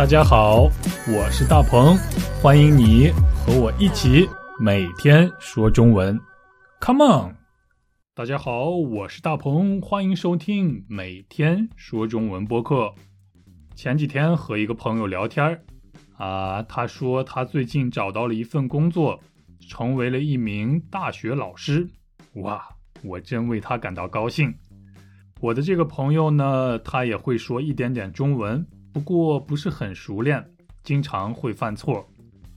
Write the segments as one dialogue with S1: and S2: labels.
S1: 大家好，我是大鹏，欢迎你和我一起每天说中文。Come on！大家好，我是大鹏，欢迎收听每天说中文播客。前几天和一个朋友聊天儿，啊，他说他最近找到了一份工作，成为了一名大学老师。哇，我真为他感到高兴。我的这个朋友呢，他也会说一点点中文。不过不是很熟练，经常会犯错，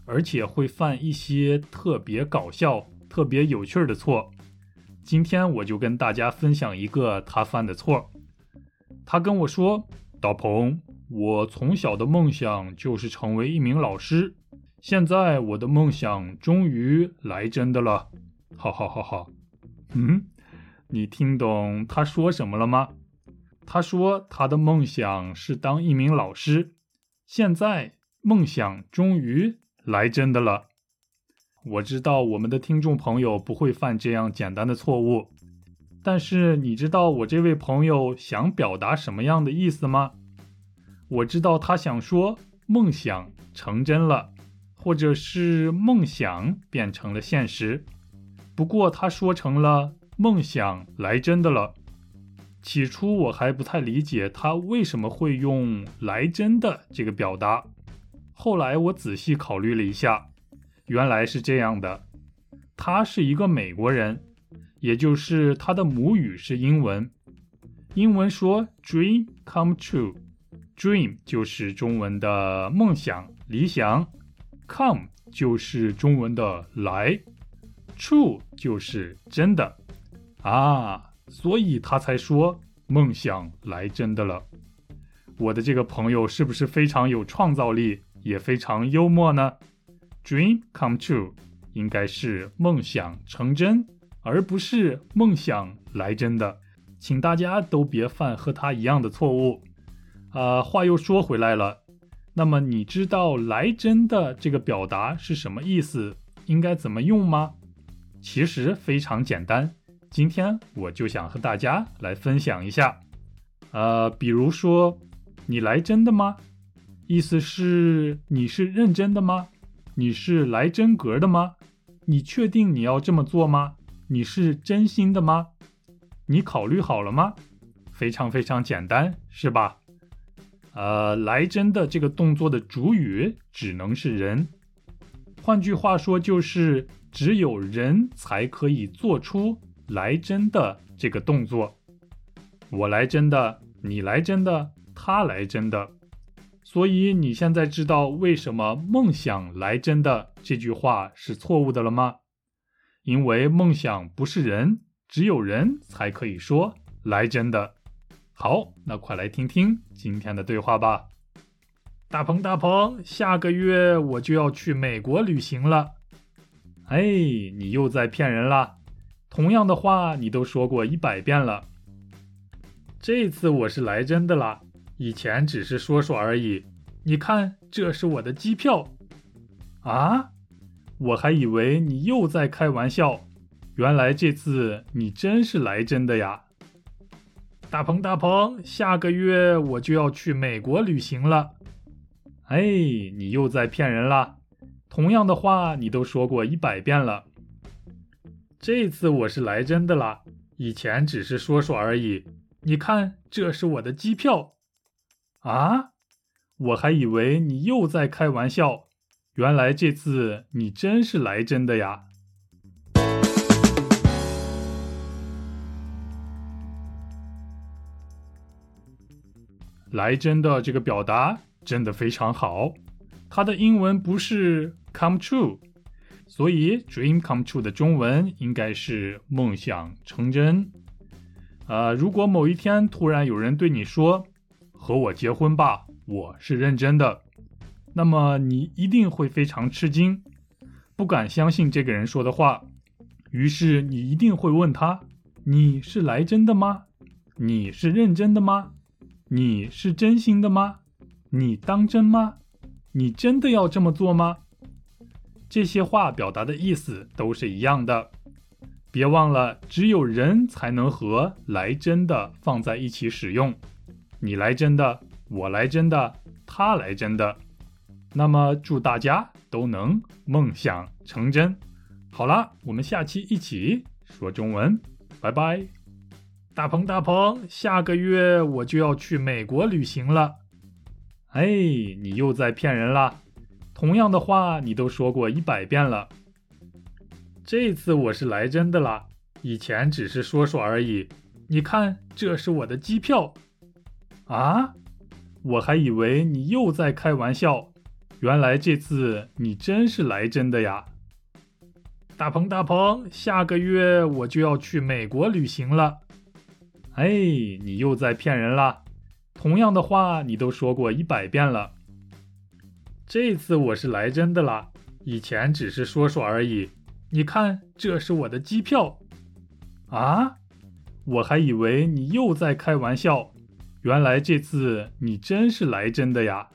S1: 而且会犯一些特别搞笑、特别有趣的错。今天我就跟大家分享一个他犯的错。他跟我说：“大鹏，我从小的梦想就是成为一名老师，现在我的梦想终于来真的了。”哈哈哈哈！嗯，你听懂他说什么了吗？他说：“他的梦想是当一名老师，现在梦想终于来真的了。”我知道我们的听众朋友不会犯这样简单的错误，但是你知道我这位朋友想表达什么样的意思吗？我知道他想说梦想成真了，或者是梦想变成了现实。不过他说成了梦想来真的了。起初我还不太理解他为什么会用“来真的”这个表达，后来我仔细考虑了一下，原来是这样的：他是一个美国人，也就是他的母语是英文。英文说 “dream come true”，“dream” 就是中文的梦想、理想，“come” 就是中文的来，“true” 就是真的。啊。所以他才说梦想来真的了。我的这个朋友是不是非常有创造力，也非常幽默呢？Dream come true 应该是梦想成真，而不是梦想来真的。请大家都别犯和他一样的错误。啊，话又说回来了，那么你知道“来真的”这个表达是什么意思？应该怎么用吗？其实非常简单。今天我就想和大家来分享一下，呃，比如说，你来真的吗？意思是你是认真的吗？你是来真格的吗？你确定你要这么做吗？你是真心的吗？你考虑好了吗？非常非常简单，是吧？呃，来真的这个动作的主语只能是人，换句话说就是只有人才可以做出。来真的这个动作，我来真的，你来真的，他来真的，所以你现在知道为什么梦想来真的这句话是错误的了吗？因为梦想不是人，只有人才可以说来真的。好，那快来听听今天的对话吧。大鹏，大鹏，下个月我就要去美国旅行了。哎，你又在骗人了。同样的话你都说过一百遍了，这次我是来真的啦，以前只是说说而已。你看，这是我的机票。啊，我还以为你又在开玩笑，原来这次你真是来真的呀！大鹏大鹏，下个月我就要去美国旅行了。哎，你又在骗人啦！同样的话你都说过一百遍了。这次我是来真的啦，以前只是说说而已。你看，这是我的机票。啊，我还以为你又在开玩笑，原来这次你真是来真的呀！来真的这个表达真的非常好，它的英文不是 come true。所以，dream come true 的中文应该是梦想成真。呃，如果某一天突然有人对你说“和我结婚吧，我是认真的”，那么你一定会非常吃惊，不敢相信这个人说的话。于是你一定会问他：“你是来真的吗？你是认真的吗？你是真心的吗？你当真吗？你真的要这么做吗？”这些话表达的意思都是一样的，别忘了，只有人才能和“来真的”放在一起使用。你来真的，我来真的，他来真的。那么祝大家都能梦想成真。好了，我们下期一起说中文，拜拜。大鹏大鹏，下个月我就要去美国旅行了。哎，你又在骗人啦！同样的话你都说过一百遍了。这次我是来真的啦，以前只是说说而已。你看，这是我的机票。啊，我还以为你又在开玩笑，原来这次你真是来真的呀！大鹏大鹏，下个月我就要去美国旅行了。哎，你又在骗人啦！同样的话你都说过一百遍了。这次我是来真的啦，以前只是说说而已。你看，这是我的机票。啊，我还以为你又在开玩笑，原来这次你真是来真的呀。